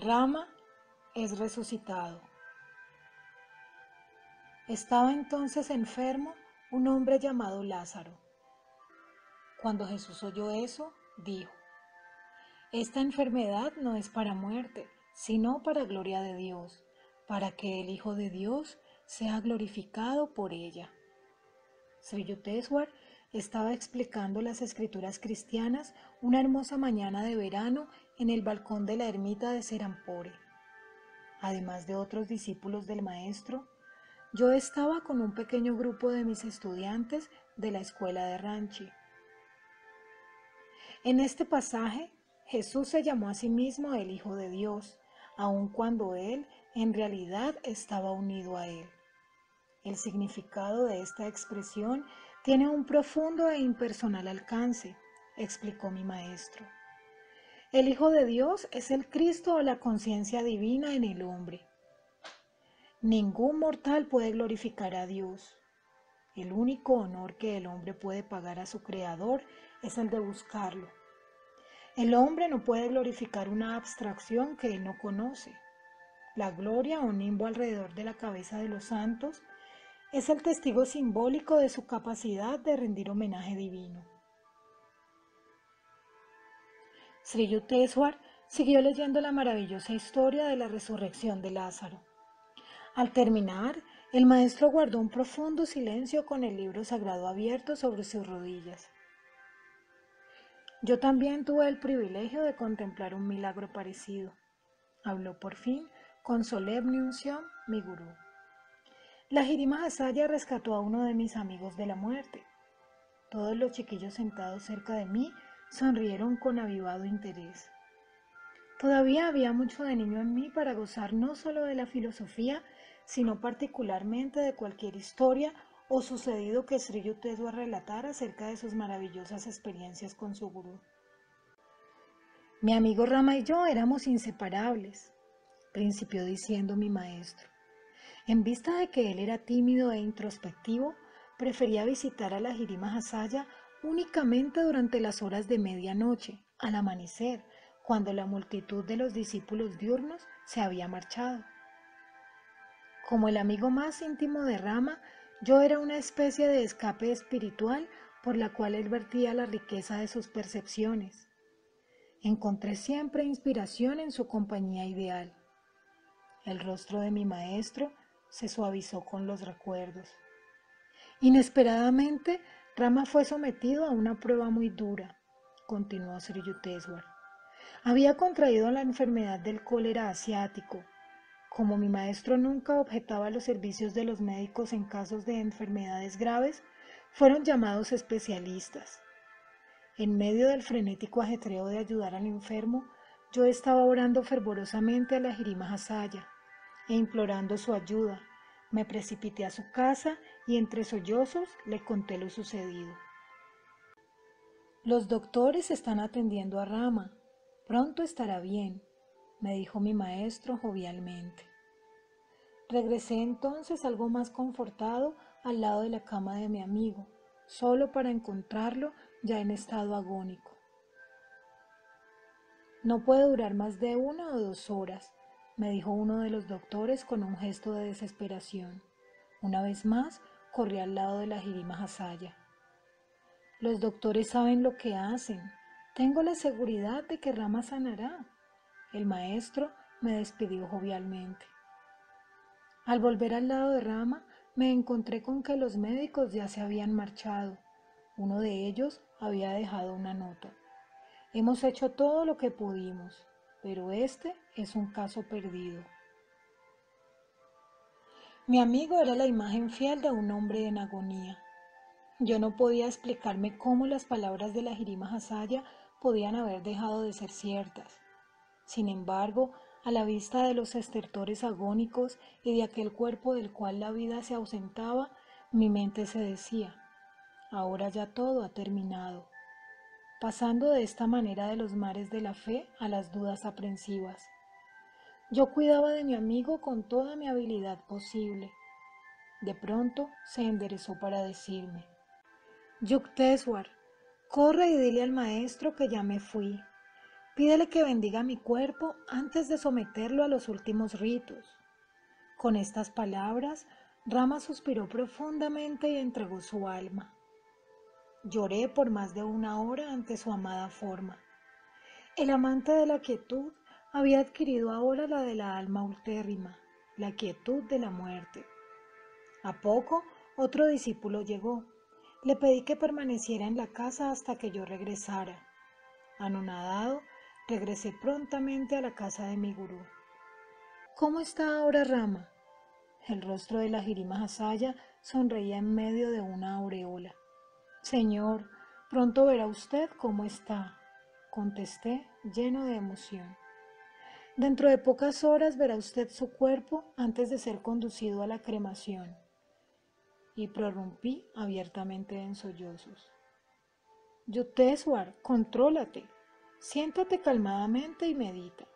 Rama es resucitado. Estaba entonces enfermo un hombre llamado Lázaro. Cuando Jesús oyó eso, dijo, Esta enfermedad no es para muerte, sino para gloria de Dios, para que el Hijo de Dios sea glorificado por ella. Sri Yukteswar estaba explicando las escrituras cristianas una hermosa mañana de verano en el balcón de la ermita de Serampore. Además de otros discípulos del maestro, yo estaba con un pequeño grupo de mis estudiantes de la escuela de Ranchi. En este pasaje, Jesús se llamó a sí mismo el Hijo de Dios, aun cuando Él en realidad estaba unido a Él. El significado de esta expresión tiene un profundo e impersonal alcance, explicó mi maestro. El Hijo de Dios es el Cristo o la conciencia divina en el hombre. Ningún mortal puede glorificar a Dios. El único honor que el hombre puede pagar a su Creador es el de buscarlo. El hombre no puede glorificar una abstracción que él no conoce. La gloria o nimbo alrededor de la cabeza de los santos es el testigo simbólico de su capacidad de rendir homenaje divino. Sri Yukteswar siguió leyendo la maravillosa historia de la resurrección de Lázaro. Al terminar, el maestro guardó un profundo silencio con el libro sagrado abierto sobre sus rodillas. Yo también tuve el privilegio de contemplar un milagro parecido. Habló por fin con solemne unción mi gurú. La Jirima Hasaya rescató a uno de mis amigos de la muerte. Todos los chiquillos sentados cerca de mí sonrieron con avivado interés. Todavía había mucho de niño en mí para gozar no solo de la filosofía, sino particularmente de cualquier historia o sucedido que Sri Yukteswar relatar acerca de sus maravillosas experiencias con su gurú. Mi amigo Rama y yo éramos inseparables, principió diciendo mi maestro. En vista de que él era tímido e introspectivo, prefería visitar a la Jirima Hasaya únicamente durante las horas de medianoche, al amanecer, cuando la multitud de los discípulos diurnos se había marchado. Como el amigo más íntimo de Rama, yo era una especie de escape espiritual por la cual él vertía la riqueza de sus percepciones. Encontré siempre inspiración en su compañía ideal. El rostro de mi maestro se suavizó con los recuerdos. Inesperadamente Rama fue sometido a una prueba muy dura, continuó Sri Yukteswar. Había contraído la enfermedad del cólera asiático. Como mi maestro nunca objetaba los servicios de los médicos en casos de enfermedades graves, fueron llamados especialistas. En medio del frenético ajetreo de ayudar al enfermo, yo estaba orando fervorosamente a la Jirima Hasaya e implorando su ayuda, me precipité a su casa y entre sollozos le conté lo sucedido. Los doctores están atendiendo a Rama. Pronto estará bien, me dijo mi maestro jovialmente. Regresé entonces algo más confortado al lado de la cama de mi amigo, solo para encontrarlo ya en estado agónico. No puede durar más de una o dos horas, me dijo uno de los doctores con un gesto de desesperación. Una vez más, corrí al lado de la Jirima Hasaya. Los doctores saben lo que hacen. Tengo la seguridad de que Rama sanará. El maestro me despidió jovialmente. Al volver al lado de Rama, me encontré con que los médicos ya se habían marchado. Uno de ellos había dejado una nota. Hemos hecho todo lo que pudimos pero este es un caso perdido. Mi amigo era la imagen fiel de un hombre en agonía. Yo no podía explicarme cómo las palabras de la Jirima Hasaya podían haber dejado de ser ciertas. Sin embargo, a la vista de los estertores agónicos y de aquel cuerpo del cual la vida se ausentaba, mi mente se decía, ahora ya todo ha terminado pasando de esta manera de los mares de la fe a las dudas aprensivas. Yo cuidaba de mi amigo con toda mi habilidad posible. De pronto se enderezó para decirme, Yukteswar, corre y dile al maestro que ya me fui. Pídele que bendiga mi cuerpo antes de someterlo a los últimos ritos. Con estas palabras, Rama suspiró profundamente y entregó su alma. Lloré por más de una hora ante su amada forma. El amante de la quietud había adquirido ahora la de la alma ultérrima, la quietud de la muerte. A poco otro discípulo llegó. Le pedí que permaneciera en la casa hasta que yo regresara. Anonadado, regresé prontamente a la casa de mi gurú. ¿Cómo está ahora Rama? El rostro de la Jirima Hasaya sonreía en medio de una aureola. Señor, pronto verá usted cómo está, contesté lleno de emoción. Dentro de pocas horas verá usted su cuerpo antes de ser conducido a la cremación. Y prorrumpí abiertamente en sollozos. Yuteswar, contrólate, siéntate calmadamente y medita.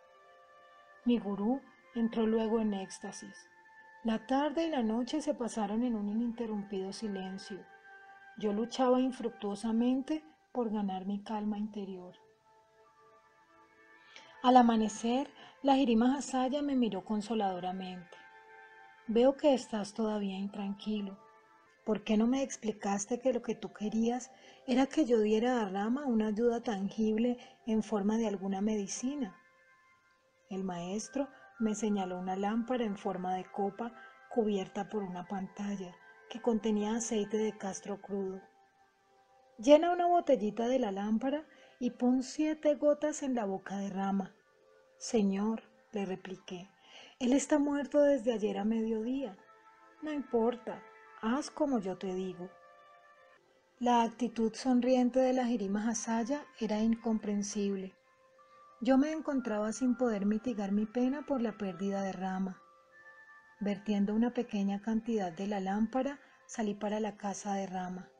Mi gurú entró luego en éxtasis. La tarde y la noche se pasaron en un ininterrumpido silencio. Yo luchaba infructuosamente por ganar mi calma interior. Al amanecer, la Jirima Hasaya me miró consoladoramente. Veo que estás todavía intranquilo. ¿Por qué no me explicaste que lo que tú querías era que yo diera a Rama una ayuda tangible en forma de alguna medicina? El maestro me señaló una lámpara en forma de copa cubierta por una pantalla que contenía aceite de castro crudo. Llena una botellita de la lámpara y pon siete gotas en la boca de Rama. Señor, le repliqué, él está muerto desde ayer a mediodía. No importa, haz como yo te digo. La actitud sonriente de la Jirima Hasaya era incomprensible. Yo me encontraba sin poder mitigar mi pena por la pérdida de Rama. Vertiendo una pequeña cantidad de la lámpara, salí para la casa de Rama.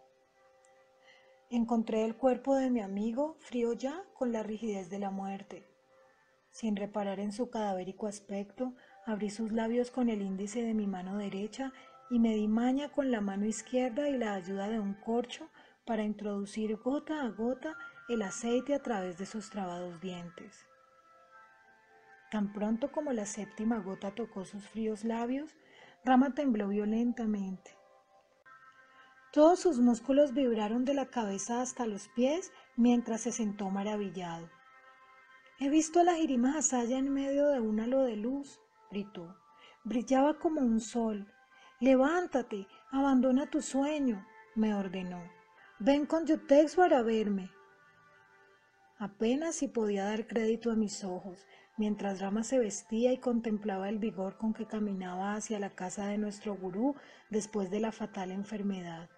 Encontré el cuerpo de mi amigo frío ya con la rigidez de la muerte. Sin reparar en su cadavérico aspecto, abrí sus labios con el índice de mi mano derecha y me di maña con la mano izquierda y la ayuda de un corcho para introducir gota a gota el aceite a través de sus trabados dientes. Tan pronto como la séptima gota tocó sus fríos labios, Rama tembló violentamente. Todos sus músculos vibraron de la cabeza hasta los pies mientras se sentó maravillado. He visto a la Jirima Hasaya en medio de un halo de luz, gritó. Brillaba como un sol. Levántate, abandona tu sueño, me ordenó. Ven con Yutexwar a verme. Apenas si podía dar crédito a mis ojos mientras Rama se vestía y contemplaba el vigor con que caminaba hacia la casa de nuestro gurú después de la fatal enfermedad.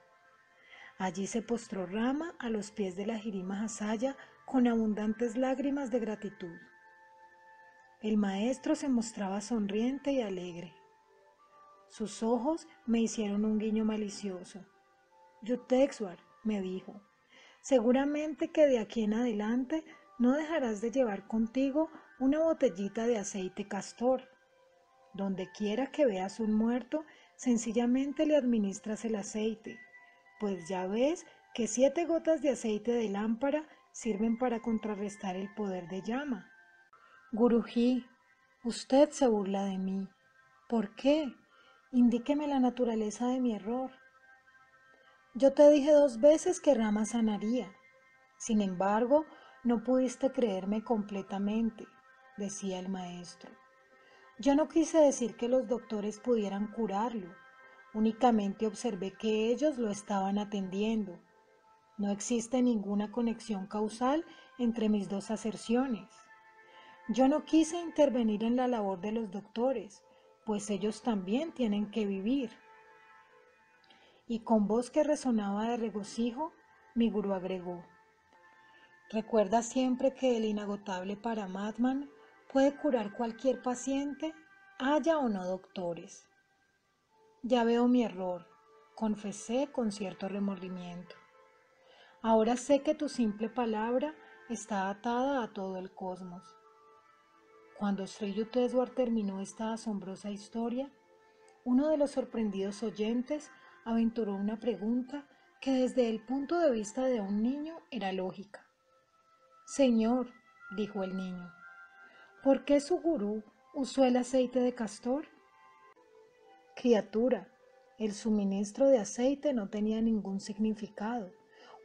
Allí se postró Rama a los pies de la Jirima Hasaya con abundantes lágrimas de gratitud. El maestro se mostraba sonriente y alegre. Sus ojos me hicieron un guiño malicioso. Yutexwar, me dijo, seguramente que de aquí en adelante no dejarás de llevar contigo una botellita de aceite castor. Donde quiera que veas un muerto, sencillamente le administras el aceite, pues ya ves que siete gotas de aceite de lámpara sirven para contrarrestar el poder de llama. Guruji, usted se burla de mí. ¿Por qué? Indíqueme la naturaleza de mi error. Yo te dije dos veces que Rama sanaría. Sin embargo, no pudiste creerme completamente, decía el maestro. Yo no quise decir que los doctores pudieran curarlo, únicamente observé que ellos lo estaban atendiendo. No existe ninguna conexión causal entre mis dos aserciones. Yo no quise intervenir en la labor de los doctores, pues ellos también tienen que vivir. Y con voz que resonaba de regocijo, mi gurú agregó, Recuerda siempre que el inagotable Paramatman puede curar cualquier paciente, haya o no doctores. Ya veo mi error, confesé con cierto remordimiento. Ahora sé que tu simple palabra está atada a todo el cosmos. Cuando Sri Yukteswar terminó esta asombrosa historia, uno de los sorprendidos oyentes aventuró una pregunta que desde el punto de vista de un niño era lógica. Señor, dijo el niño. ¿Por qué su gurú usó el aceite de castor? Criatura, el suministro de aceite no tenía ningún significado,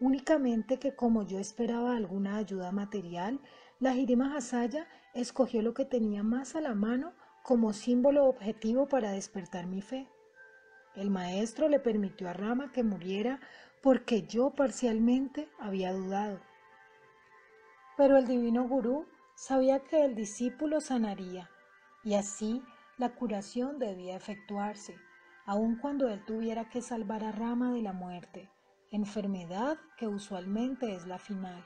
únicamente que como yo esperaba alguna ayuda material, la Jirima Hasaya escogió lo que tenía más a la mano como símbolo objetivo para despertar mi fe. El maestro le permitió a Rama que muriera porque yo parcialmente había dudado. Pero el divino gurú sabía que el discípulo sanaría y así la curación debía efectuarse, aun cuando él tuviera que salvar a Rama de la muerte, enfermedad que usualmente es la final.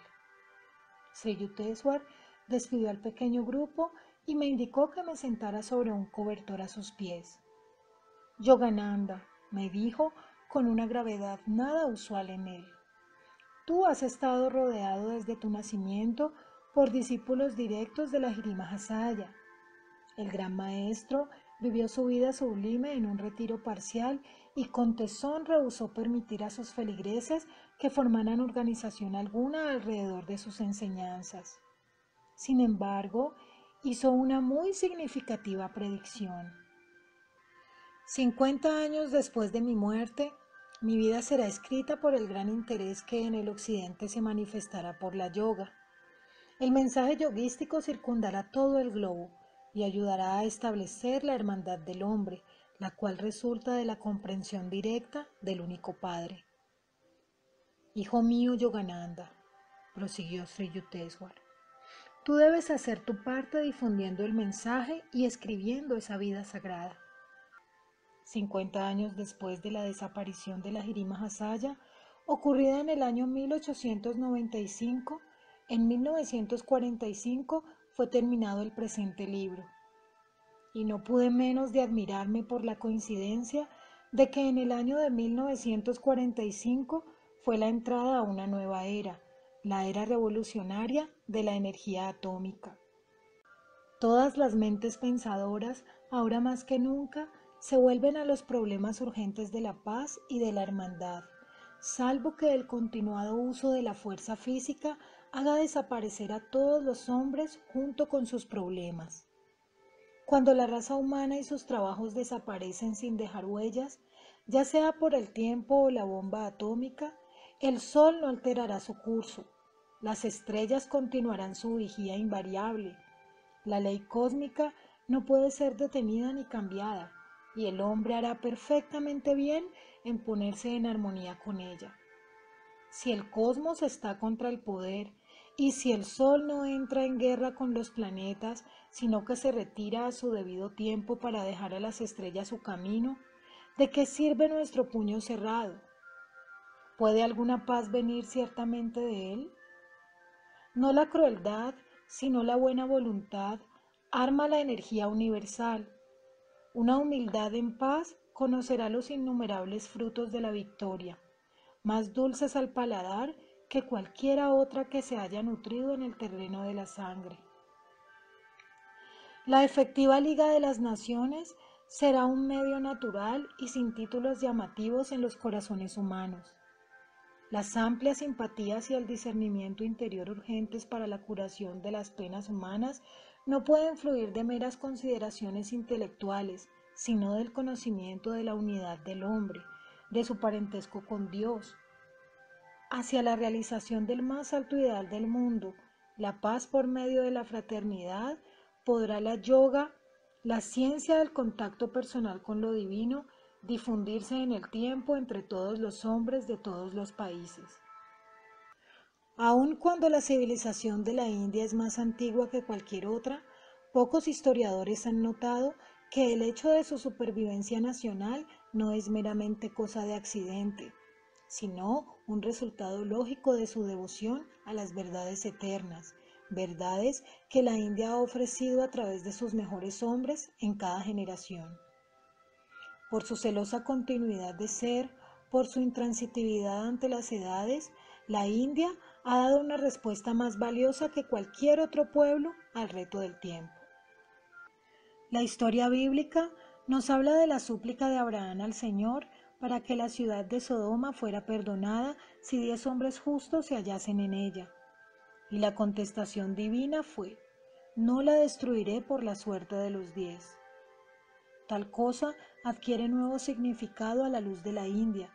Sri Yukteswar despidió al pequeño grupo y me indicó que me sentara sobre un cobertor a sus pies. Yogananda, me dijo con una gravedad nada usual en él. Tú has estado rodeado desde tu nacimiento por discípulos directos de la Hasaya. El gran maestro vivió su vida sublime en un retiro parcial y con tesón rehusó permitir a sus feligreses que formaran organización alguna alrededor de sus enseñanzas. Sin embargo, hizo una muy significativa predicción. Cincuenta años después de mi muerte, mi vida será escrita por el gran interés que en el occidente se manifestará por la yoga. El mensaje yoguístico circundará todo el globo y ayudará a establecer la hermandad del hombre, la cual resulta de la comprensión directa del único Padre. Hijo mío Yogananda, prosiguió Sri Yukteswar, tú debes hacer tu parte difundiendo el mensaje y escribiendo esa vida sagrada. 50 años después de la desaparición de la Jirima Hasaya, ocurrida en el año 1895, en 1945 fue terminado el presente libro. Y no pude menos de admirarme por la coincidencia de que en el año de 1945 fue la entrada a una nueva era, la era revolucionaria de la energía atómica. Todas las mentes pensadoras, ahora más que nunca, se vuelven a los problemas urgentes de la paz y de la hermandad, salvo que el continuado uso de la fuerza física haga desaparecer a todos los hombres junto con sus problemas. Cuando la raza humana y sus trabajos desaparecen sin dejar huellas, ya sea por el tiempo o la bomba atómica, el sol no alterará su curso, las estrellas continuarán su vigía invariable, la ley cósmica no puede ser detenida ni cambiada, y el hombre hará perfectamente bien en ponerse en armonía con ella. Si el cosmos está contra el poder y si el Sol no entra en guerra con los planetas, sino que se retira a su debido tiempo para dejar a las estrellas su camino, ¿de qué sirve nuestro puño cerrado? ¿Puede alguna paz venir ciertamente de él? No la crueldad, sino la buena voluntad arma la energía universal una humildad en paz conocerá los innumerables frutos de la victoria, más dulces al paladar que cualquiera otra que se haya nutrido en el terreno de la sangre. La efectiva Liga de las Naciones será un medio natural y sin títulos llamativos en los corazones humanos. Las amplias simpatías y el discernimiento interior urgentes para la curación de las penas humanas no pueden fluir de meras consideraciones intelectuales, sino del conocimiento de la unidad del hombre, de su parentesco con Dios, hacia la realización del más alto ideal del mundo, la paz por medio de la fraternidad, podrá la yoga, la ciencia del contacto personal con lo divino, difundirse en el tiempo entre todos los hombres de todos los países. Aun cuando la civilización de la India es más antigua que cualquier otra, pocos historiadores han notado que el hecho de su supervivencia nacional no es meramente cosa de accidente, sino un resultado lógico de su devoción a las verdades eternas, verdades que la India ha ofrecido a través de sus mejores hombres en cada generación. Por su celosa continuidad de ser, por su intransitividad ante las edades, la India ha dado una respuesta más valiosa que cualquier otro pueblo al reto del tiempo. La historia bíblica nos habla de la súplica de Abraham al Señor para que la ciudad de Sodoma fuera perdonada si diez hombres justos se hallasen en ella. y la contestación divina fue, no la destruiré por la suerte de los diez. Tal cosa adquiere nuevo significado a la luz de la India,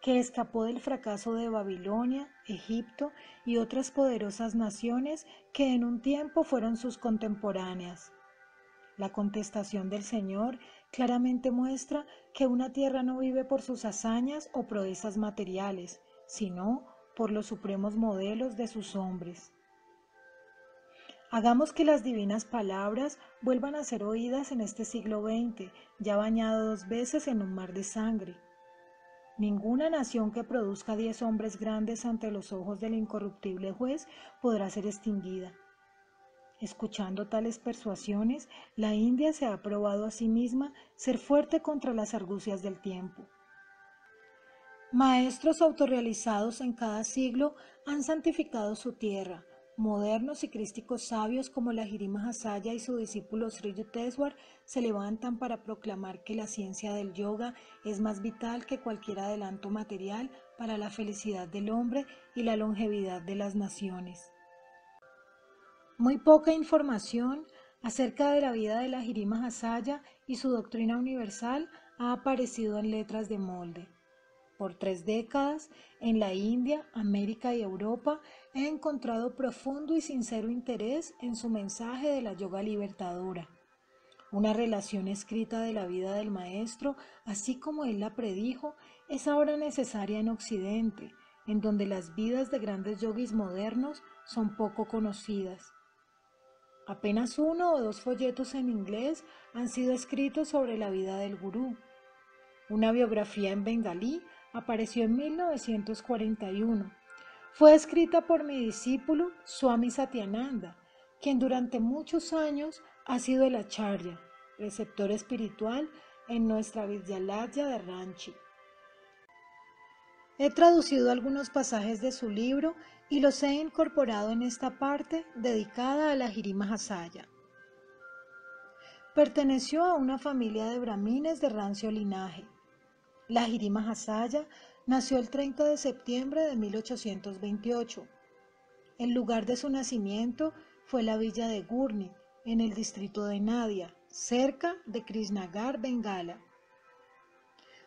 que escapó del fracaso de Babilonia, Egipto y otras poderosas naciones que en un tiempo fueron sus contemporáneas. La contestación del Señor claramente muestra que una tierra no vive por sus hazañas o proezas materiales, sino por los supremos modelos de sus hombres. Hagamos que las divinas palabras vuelvan a ser oídas en este siglo XX, ya bañado dos veces en un mar de sangre. Ninguna nación que produzca diez hombres grandes ante los ojos del incorruptible juez podrá ser extinguida. Escuchando tales persuasiones, la India se ha probado a sí misma ser fuerte contra las argucias del tiempo. Maestros autorrealizados en cada siglo han santificado su tierra, Modernos y crísticos sabios como la Jirima Hasaya y su discípulo Sri Yukteswar se levantan para proclamar que la ciencia del yoga es más vital que cualquier adelanto material para la felicidad del hombre y la longevidad de las naciones. Muy poca información acerca de la vida de la Jirima Hasaya y su doctrina universal ha aparecido en letras de molde. Por tres décadas, en la India, América y Europa, he encontrado profundo y sincero interés en su mensaje de la yoga libertadora. Una relación escrita de la vida del maestro, así como él la predijo, es ahora necesaria en Occidente, en donde las vidas de grandes yogis modernos son poco conocidas. Apenas uno o dos folletos en inglés han sido escritos sobre la vida del gurú. Una biografía en bengalí apareció en 1941. Fue escrita por mi discípulo Swami Satyananda, quien durante muchos años ha sido el acharya, receptor espiritual en nuestra Vidyalaya de Ranchi. He traducido algunos pasajes de su libro y los he incorporado en esta parte dedicada a la Jirima Hasaya. Perteneció a una familia de brahmines de rancio linaje. La Jirima Hasaya nació el 30 de septiembre de 1828. El lugar de su nacimiento fue la villa de Gurni, en el distrito de Nadia, cerca de Krishnagar, Bengala.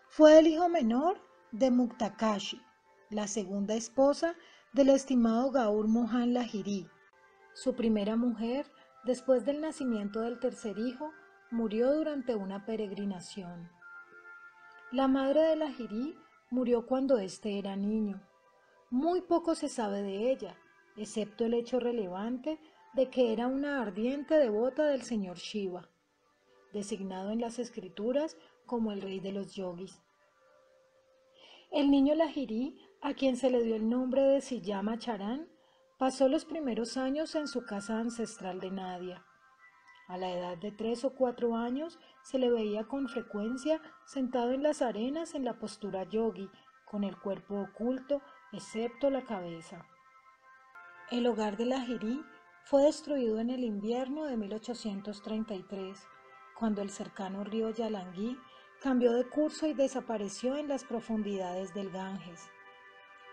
Fue el hijo menor de Muktakashi, la segunda esposa del estimado Gaur Mohan Lahiri. Su primera mujer, después del nacimiento del tercer hijo, murió durante una peregrinación. La madre de Lahiri murió cuando éste era niño. Muy poco se sabe de ella, excepto el hecho relevante de que era una ardiente devota del señor Shiva, designado en las escrituras como el rey de los yogis. El niño Lahiri, a quien se le dio el nombre de Siyama Charan, pasó los primeros años en su casa ancestral de Nadia. A la edad de tres o cuatro años se le veía con frecuencia sentado en las arenas en la postura yogi, con el cuerpo oculto, excepto la cabeza. El hogar de la Jirí fue destruido en el invierno de 1833, cuando el cercano río Yalangui cambió de curso y desapareció en las profundidades del Ganges.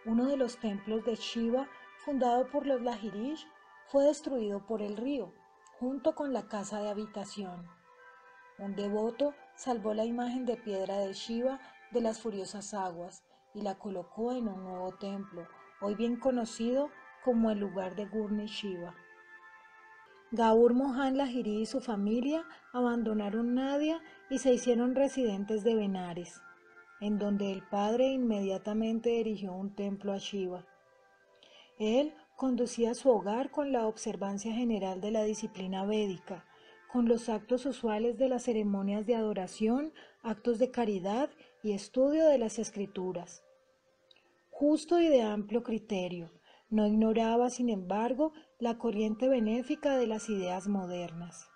Uno de los templos de Shiva, fundado por los Lahirish, fue destruido por el río junto con la casa de habitación. Un devoto salvó la imagen de piedra de Shiva de las furiosas aguas y la colocó en un nuevo templo, hoy bien conocido como el lugar de Gurni Shiva. Gaur Mohan Lahiri y su familia abandonaron Nadia y se hicieron residentes de Benares, en donde el padre inmediatamente erigió un templo a Shiva. Él conducía su hogar con la observancia general de la disciplina védica, con los actos usuales de las ceremonias de adoración, actos de caridad y estudio de las escrituras. Justo y de amplio criterio, no ignoraba, sin embargo, la corriente benéfica de las ideas modernas.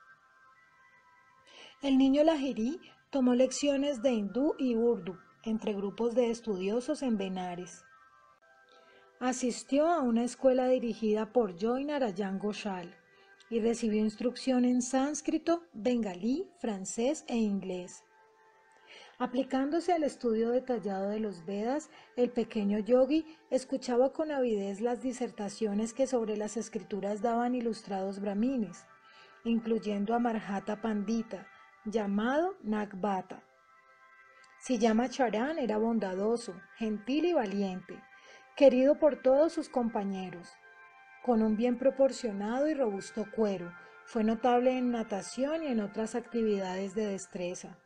El niño Lajirí tomó lecciones de hindú y urdu entre grupos de estudiosos en Benares. Asistió a una escuela dirigida por Joy Narayan y recibió instrucción en sánscrito, bengalí, francés e inglés. Aplicándose al estudio detallado de los Vedas, el pequeño yogi escuchaba con avidez las disertaciones que sobre las escrituras daban ilustrados brahmines, incluyendo a Marhata Pandita, llamado Nagbata. llama Charan era bondadoso, gentil y valiente, querido por todos sus compañeros. Con un bien proporcionado y robusto cuero, fue notable en natación y en otras actividades de destreza.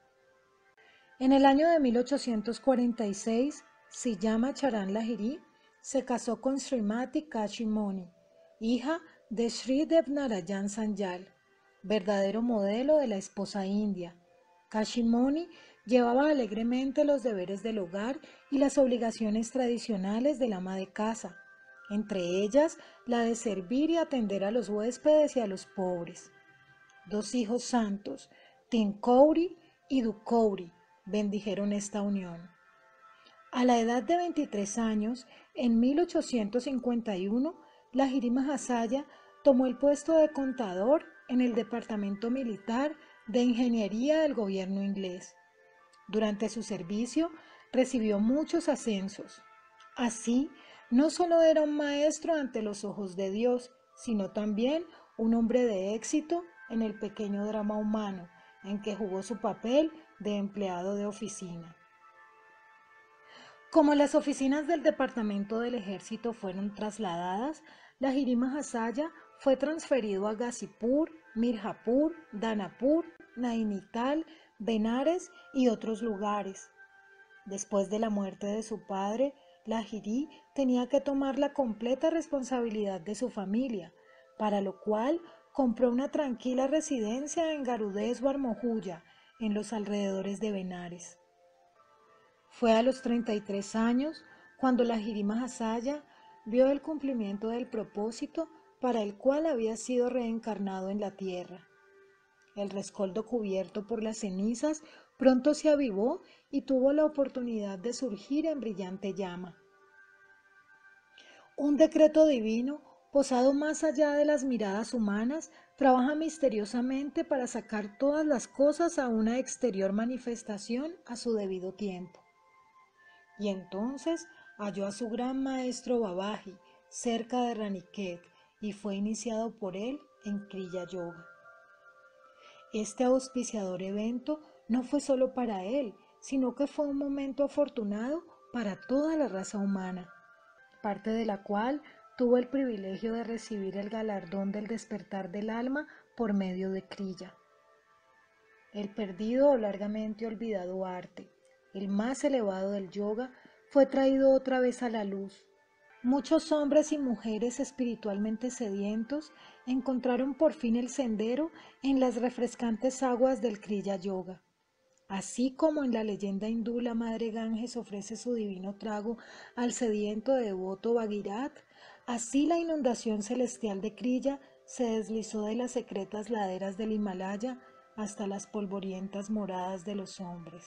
En el año de 1846, Siyama Charan Lahiri se casó con Srimati Kashimoni, hija de Sri Devnarayan Sanyal, verdadero modelo de la esposa india. Kashimoni llevaba alegremente los deberes del hogar y las obligaciones tradicionales del ama de casa, entre ellas la de servir y atender a los huéspedes y a los pobres. Dos hijos santos, Tinkouri y Dukouri, bendijeron esta unión. A la edad de 23 años, en 1851, la Jirima Hasaya tomó el puesto de contador en el Departamento Militar de Ingeniería del gobierno inglés. Durante su servicio recibió muchos ascensos. Así, no solo era un maestro ante los ojos de Dios, sino también un hombre de éxito en el pequeño drama humano, en que jugó su papel de empleado de oficina. Como las oficinas del Departamento del Ejército fueron trasladadas, la Jirima Hasaya fue transferido a Gazipur, Mirjapur, Danapur, Nainital, Benares y otros lugares. Después de la muerte de su padre, la Jiri tenía que tomar la completa responsabilidad de su familia, para lo cual compró una tranquila residencia en Garudés o Armojuya, en los alrededores de Benares. Fue a los 33 años cuando la Jirima Hasaya vio el cumplimiento del propósito para el cual había sido reencarnado en la tierra. El rescoldo cubierto por las cenizas pronto se avivó y tuvo la oportunidad de surgir en brillante llama. Un decreto divino posado más allá de las miradas humanas, trabaja misteriosamente para sacar todas las cosas a una exterior manifestación a su debido tiempo. Y entonces halló a su gran maestro Babaji cerca de Raniket y fue iniciado por él en Kriya Yoga. Este auspiciador evento no fue solo para él, sino que fue un momento afortunado para toda la raza humana, parte de la cual tuvo el privilegio de recibir el galardón del despertar del alma por medio de Kriya. El perdido o largamente olvidado arte, el más elevado del yoga, fue traído otra vez a la luz. Muchos hombres y mujeres espiritualmente sedientos encontraron por fin el sendero en las refrescantes aguas del Kriya Yoga. Así como en la leyenda hindú la Madre Ganges ofrece su divino trago al sediento devoto Bhagirat, Así la inundación celestial de Krilla se deslizó de las secretas laderas del Himalaya hasta las polvorientas moradas de los hombres.